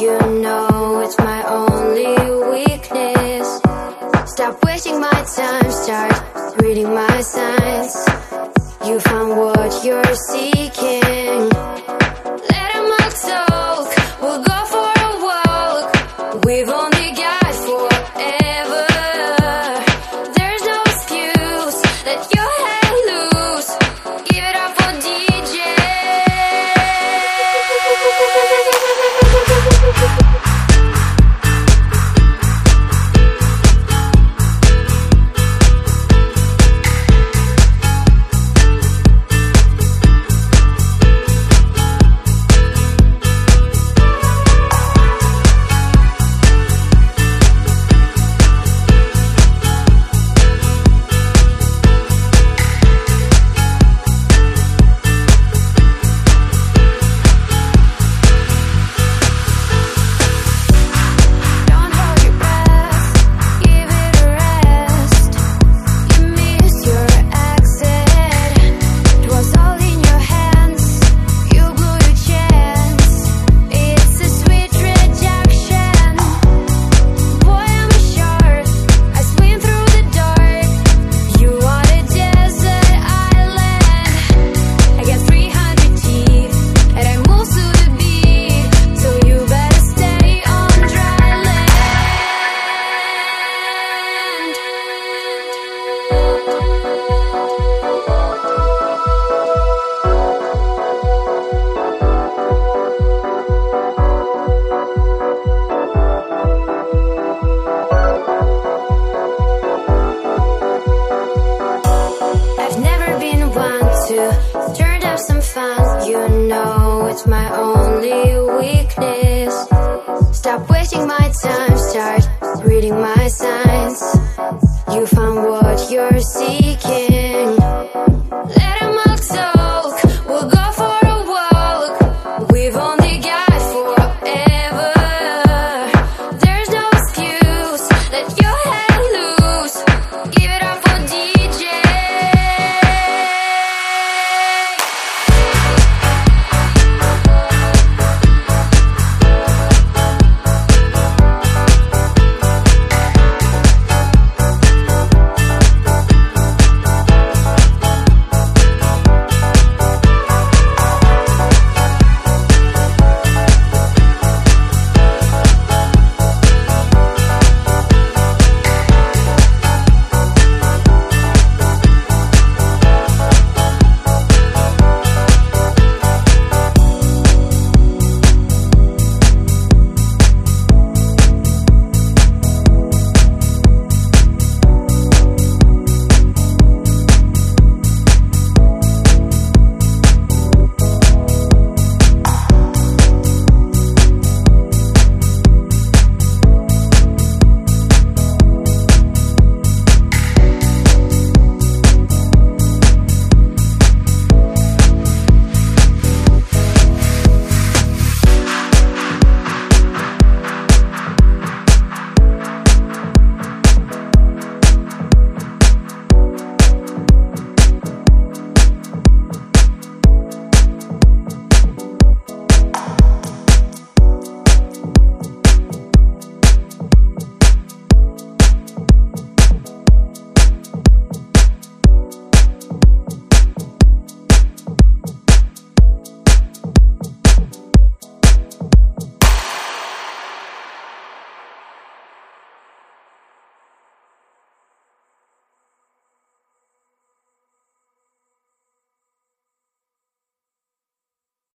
You know it's my only weakness. Stop wasting my time, start reading my signs. You found what you're seeking. Some fun. You know it's my only weakness. Stop wasting my time, start reading my signs. You found what you're seeking.